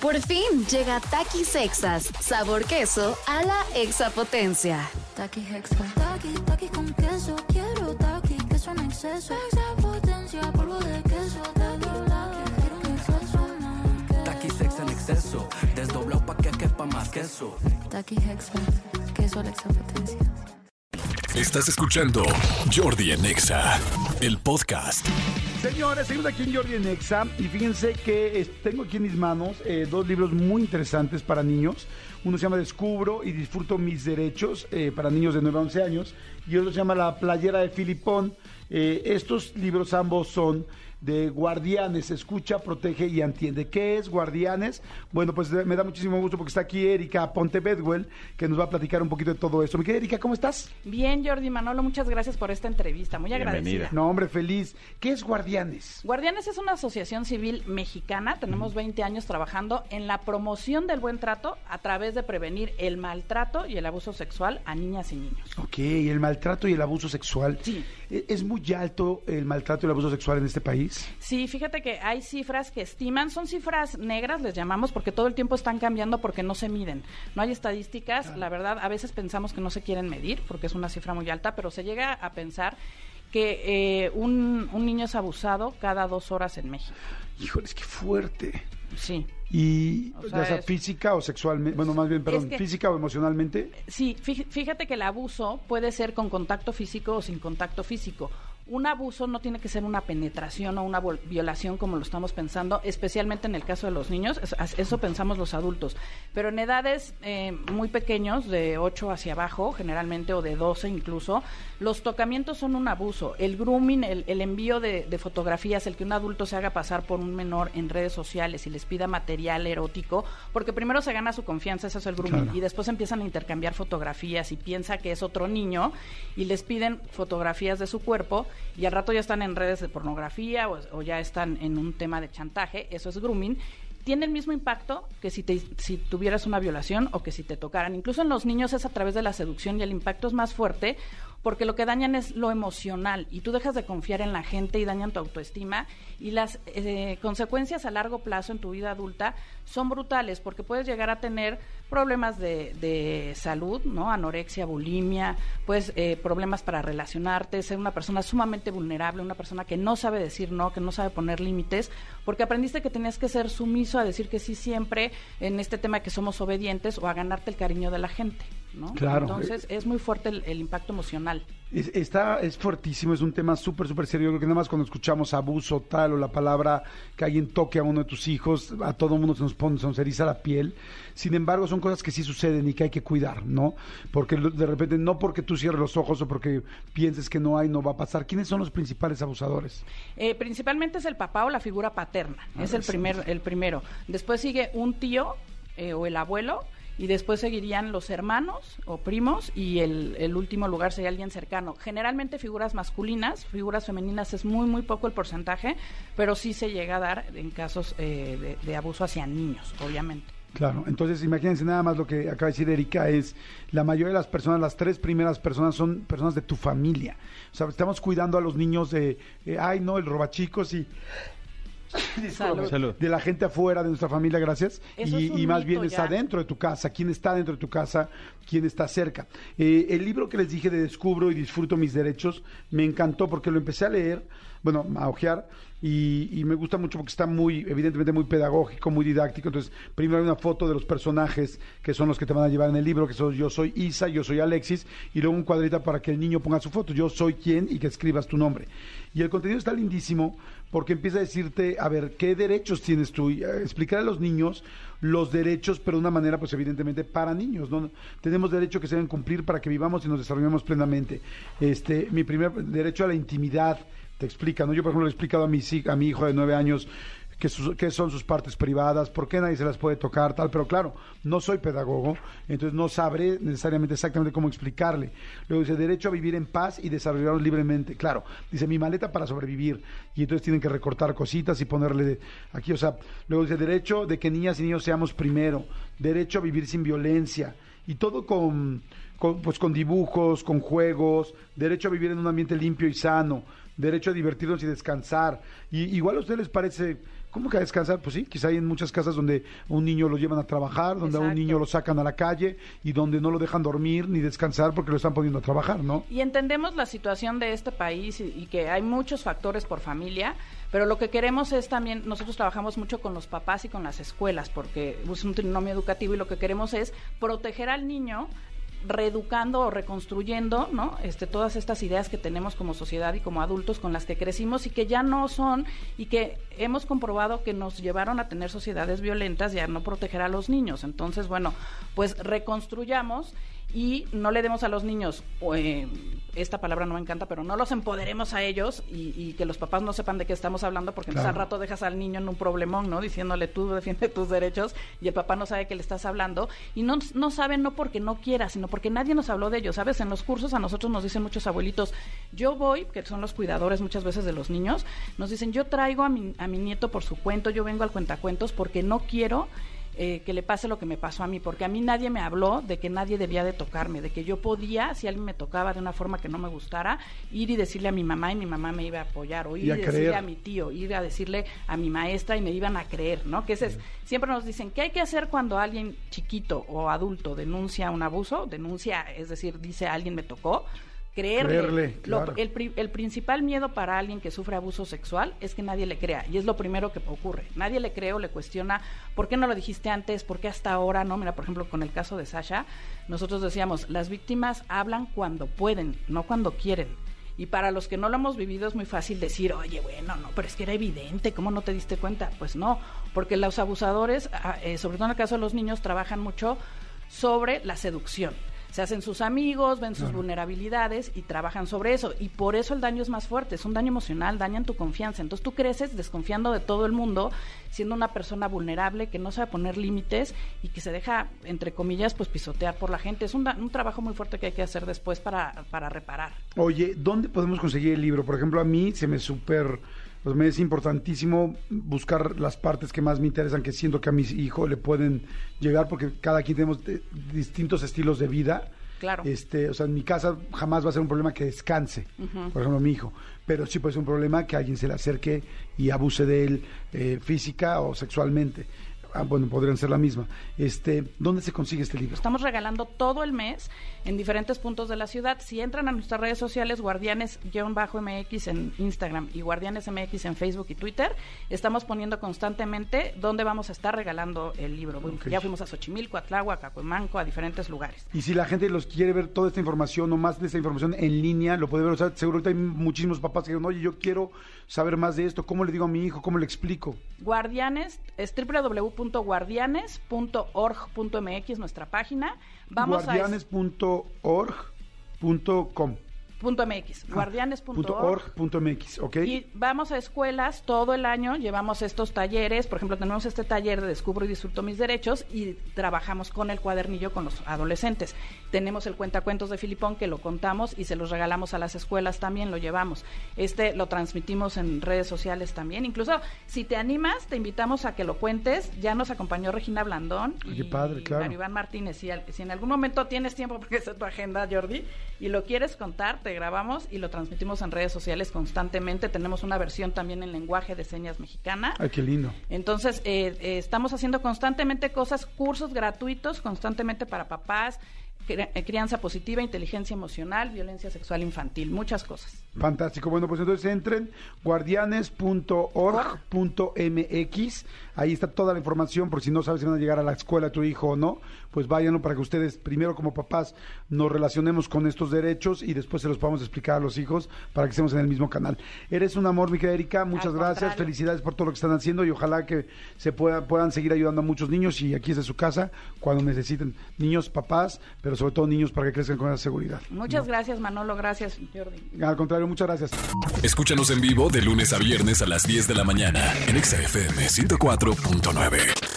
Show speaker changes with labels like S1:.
S1: Por fin llega Takis Sexas, sabor queso a la exapotencia.
S2: Taki Hexa. Taki, taki con queso. Quiero taki, queso en exceso. Exapotencia, polvo de queso. Taki, taki, quiero un exceso más.
S3: En exceso, desdoblado pa' que quepa más queso.
S2: Taki Hexa. Queso a la exapotencia.
S4: Estás escuchando Jordi en Exa, el podcast.
S5: Señores, seguimos aquí en Jordi en Exa y fíjense que tengo aquí en mis manos eh, dos libros muy interesantes para niños. Uno se llama Descubro y disfruto mis derechos eh, para niños de 9 a 11 años y otro se llama La playera de Filipón. Eh, estos libros ambos son de Guardianes, escucha, protege y entiende. ¿Qué es Guardianes? Bueno, pues me da muchísimo gusto porque está aquí Erika Pontebedwell, que nos va a platicar un poquito de todo esto. Mi querida Erika, ¿cómo estás?
S6: Bien, Jordi Manolo, muchas gracias por esta entrevista. Muy agradecida.
S5: No, hombre, feliz. ¿Qué es Guardianes?
S6: Guardianes es una asociación civil mexicana. Tenemos 20 años trabajando en la promoción del buen trato a través de prevenir el maltrato y el abuso sexual a niñas y niños.
S5: Ok, el maltrato y el abuso sexual.
S6: Sí.
S5: ¿E- ¿Es muy alto el maltrato y el abuso sexual en este país?
S6: Sí, fíjate que hay cifras que estiman, son cifras negras, les llamamos, porque todo el tiempo están cambiando porque no se miden. No hay estadísticas, la verdad, a veces pensamos que no se quieren medir porque es una cifra muy alta, pero se llega a pensar que eh, un, un niño es abusado cada dos horas en México.
S5: Híjoles, qué fuerte.
S6: Sí.
S5: Y,
S6: O sea, es-
S5: física o sexualmente, bueno, más bien, perdón,
S6: que-
S5: física o emocionalmente.
S6: Sí, fí- fíjate que el abuso puede ser con contacto físico o sin contacto físico. Un abuso no tiene que ser una penetración o una violación como lo estamos pensando, especialmente en el caso de los niños, eso pensamos los adultos. Pero en edades eh, muy pequeños, de 8 hacia abajo, generalmente, o de 12 incluso, los tocamientos son un abuso. El grooming, el, el envío de, de fotografías, el que un adulto se haga pasar por un menor en redes sociales y les pida material erótico, porque primero se gana su confianza, eso es el grooming,
S5: Claro.
S6: y después empiezan a intercambiar fotografías y piensa que es otro niño y les piden fotografías de su cuerpo y al rato ya están en redes de pornografía o, ya están en un tema de chantaje, eso es grooming. Tiene el mismo impacto que si, te, si tuvieras una violación o que si te tocaran. Incluso en los niños es a través de la seducción y el impacto es más fuerte porque lo que dañan es lo emocional y tú dejas de confiar en la gente y dañan tu autoestima y las eh, consecuencias a largo plazo en tu vida adulta son brutales porque puedes llegar a tener problemas de, salud, ¿no? Anorexia, bulimia, pues eh, problemas para relacionarte, ser una persona sumamente vulnerable, una persona que no sabe decir no, que no sabe poner límites, porque aprendiste que tenías que ser sumiso a decir que sí siempre en este tema que somos obedientes o a ganarte el cariño de la gente, ¿no?
S5: Claro.
S6: Entonces es muy fuerte el, el impacto emocional.
S5: Es, está, es fuertísimo, es un tema súper, súper serio. Yo creo que nada más cuando escuchamos abuso tal o la palabra que alguien toque a uno de tus hijos, a todo mundo se nos pone, se nos eriza la piel. Sin embargo, son cosas que sí suceden y que hay que cuidar, ¿no? Porque de repente, no porque tú cierres los ojos o porque pienses que no hay, no va a pasar. ¿Quiénes son los principales abusadores?
S6: Eh, principalmente es el papá o la figura paterna, es el, primer, el primero. Después sigue un tío eh, o el abuelo y después seguirían los hermanos o primos y el, último lugar sería alguien cercano. Generalmente figuras masculinas, figuras femeninas es muy, muy poco el porcentaje, pero sí se llega a dar en casos eh, de, de abuso hacia niños, obviamente.
S5: Claro, entonces imagínense nada más lo que acaba de decir Erika, es la mayoría de las personas, las tres primeras personas son personas de tu familia. O sea, estamos cuidando a los niños de, eh, ay no, el robachicos y...
S6: Salud.
S5: De la gente afuera de nuestra familia, gracias.
S6: Eso
S5: y,
S6: es un
S5: y más bien está
S6: ya.
S5: dentro de tu casa. ¿Quién está dentro de tu casa? ¿Quién está cerca? Eh, el libro que les dije de Descubro y Disfruto mis derechos me encantó porque lo empecé a leer, bueno, a ojear, y, y me gusta mucho porque está muy, evidentemente, muy pedagógico, muy didáctico. Entonces, primero hay una foto de los personajes que son los que te van a llevar en el libro, que son yo soy Isa, yo soy Alexis, y luego un cuadrita para que el niño ponga su foto, yo soy quién, y que escribas tu nombre. Y el contenido está lindísimo porque empieza a decirte, a ver, ¿qué derechos tienes tú? Eh, explicar a los niños los derechos, pero de una manera, pues evidentemente, para niños. ¿no? Tenemos derecho que se deben cumplir para que vivamos y nos desarrollemos plenamente. Este, mi primer derecho a la intimidad, te explica, ¿no? Yo, por ejemplo, le he explicado a mi, a mi hijo de nueve años qué son sus partes privadas, por qué nadie se las puede tocar, tal, pero claro, no soy pedagogo, entonces no sabré necesariamente exactamente cómo explicarle. Luego dice, derecho a vivir en paz y desarrollarnos libremente. Claro, dice, mi maleta para sobrevivir, y entonces tienen que recortar cositas y ponerle aquí, o sea, luego dice, derecho de que niñas y niños seamos primero, derecho a vivir sin violencia, y todo con, pues con dibujos, con juegos, derecho a vivir en un ambiente limpio y sano, derecho a divertirnos y descansar. Y igual a ustedes les parece ¿Cómo que a descansar? Pues sí, quizá hay en muchas casas donde un niño lo llevan a trabajar, donde a un niño lo sacan a la calle y donde no lo dejan dormir ni descansar porque lo están poniendo a trabajar, ¿no?
S6: Y entendemos la situación de este país y, y que hay muchos factores por familia, pero lo que queremos es también, nosotros trabajamos mucho con los papás y con las escuelas, porque es un trinomio educativo y lo que queremos es proteger al niño reeducando o reconstruyendo, ¿no? Este, todas estas ideas que tenemos como sociedad y como adultos con las que crecimos y que ya no son y que hemos comprobado que nos llevaron a tener sociedades violentas y a no proteger a los niños. Entonces, bueno, pues reconstruyamos y no le demos a los niños, eh, esta palabra no me encanta, pero no los empoderemos a ellos y, y que los papás no sepan de qué estamos hablando, porque entonces al
S5: Claro.
S6: rato dejas al niño en un problemón, ¿no? Diciéndole tú defiende tus derechos y el papá no sabe que le estás hablando y no, no sabe no porque no quiera, sino porque nadie nos habló de ellos, ¿sabes? En los cursos a nosotros nos dicen muchos abuelitos, yo voy, que son los cuidadores muchas veces de los niños, nos dicen, yo traigo a mi, a mi nieto por su cuento, yo vengo al cuentacuentos porque no quiero eh, que le pase lo que me pasó a mí, porque a mí nadie me habló de que nadie debía de tocarme, de que yo podía, si alguien me tocaba de una forma que no me gustara, ir y decirle a mi mamá y mi mamá me iba a apoyar, o ir
S5: Y a
S6: decirle
S5: creer.
S6: a mi tío, ir a decirle a mi maestra y me iban a creer, ¿no? Que ese es, siempre nos dicen, ¿qué hay que hacer cuando alguien chiquito o adulto denuncia un abuso? Denuncia, es decir, dice alguien me tocó. Creerle.
S5: Creerle,
S6: Lo-
S5: claro.
S6: el, el principal miedo para alguien que sufre abuso sexual es que nadie le crea y es lo primero que ocurre. Nadie le cree o le cuestiona por qué no lo dijiste antes, por qué hasta ahora, ¿no? Mira, por ejemplo, con el caso de Sasha, nosotros decíamos, las víctimas hablan cuando pueden, no cuando quieren. Y para los que no lo hemos vivido es muy fácil decir, oye, bueno, no, pero es que era evidente, ¿cómo no te diste cuenta? Pues no, porque los abusadores, ah, eh, sobre todo en el caso de los niños, trabajan mucho sobre la seducción. Se hacen sus amigos, ven sus vulnerabilidades y trabajan sobre eso. Y por eso el daño es más fuerte, es un daño emocional, dañan tu confianza. Entonces tú creces desconfiando de todo el mundo, siendo una persona vulnerable que no sabe poner límites y que se deja, entre comillas, pues pisotear por la gente. Es un, da- un trabajo muy fuerte que hay que hacer después para, para reparar.
S5: Oye, ¿dónde podemos conseguir el libro? Por ejemplo, a mí se me súper, pues me es importantísimo buscar las partes que más me interesan, que siento que a mis hijos le pueden llegar, porque cada quien tenemos de- distintos estilos de vida.
S6: Claro.
S5: Este, o sea, en mi casa jamás va a ser un problema que descanse, por ejemplo, mi hijo. Pero sí puede ser un problema que alguien se le acerque y abuse de él eh, física o sexualmente. Ah, bueno, podrían ser la misma. Este, ¿Dónde se consigue este libro?
S6: Estamos regalando todo el mes en diferentes puntos de la ciudad. Si entran a nuestras redes sociales, guardianes-mx en Instagram y guardianes MX en Facebook y Twitter, estamos poniendo constantemente dónde vamos a estar regalando el libro. Ya fuimos a Xochimilco, a Tláhuac, a Cuemanco, a diferentes lugares.
S5: Y si la gente los quiere ver toda esta información o más de esta información en línea, lo puede ver. O sea, seguro que hay muchísimos papás que dicen, oye, yo quiero saber más de esto. ¿Cómo le digo a mi hijo? ¿Cómo le explico?
S6: Guardianes es www.guardianes.org.mx nuestra página. Vamos a
S5: Guardianes.org.com
S6: punto .mx, guardianes.org.
S5: .org.mx, ¿ok?
S6: Y vamos a escuelas todo el año, llevamos estos talleres, por ejemplo, tenemos este taller de Descubro y Disfruto Mis Derechos y trabajamos con el cuadernillo con los adolescentes. Tenemos el cuentacuentos de Filipón que lo contamos y se los regalamos a las escuelas también, lo llevamos. Este lo transmitimos en redes sociales también. Incluso si te animas, te invitamos a que lo cuentes. Ya nos acompañó Regina Blandón
S5: Ay,
S6: y
S5: padre, claro.
S6: Iván Martínez. Si, al- si en algún momento tienes tiempo, porque es tu agenda, Jordi, y lo quieres contar, te grabamos y lo transmitimos en redes sociales constantemente. Tenemos una versión también en lenguaje de señas mexicana.
S5: Ay, qué lindo.
S6: Entonces, eh, eh, estamos haciendo constantemente cosas, cursos gratuitos, constantemente para papás, crianza positiva, inteligencia emocional, violencia sexual infantil, muchas cosas.
S5: Fantástico. Bueno, pues entonces entren guardianes.org.mx. Ahí está toda la información por si no sabes si van a llegar a la escuela tu hijo o no. Pues váyanlo para que ustedes, primero como papás, nos relacionemos con estos derechos y después se los podamos explicar a los hijos para que estemos en el mismo canal. Eres un amor, mi querida Erika. Muchas gracias. Felicidades por todo lo que están haciendo y ojalá que se pueda, puedan seguir ayudando a muchos niños y aquí es de su casa cuando necesiten niños, papás, pero sobre todo niños para que crezcan con esa seguridad.
S6: Muchas gracias, Manolo, gracias, Jordi.
S5: Al contrario, muchas gracias.
S4: Escúchanos en vivo de lunes a viernes a las 10 de la mañana en Exa FM 104.9.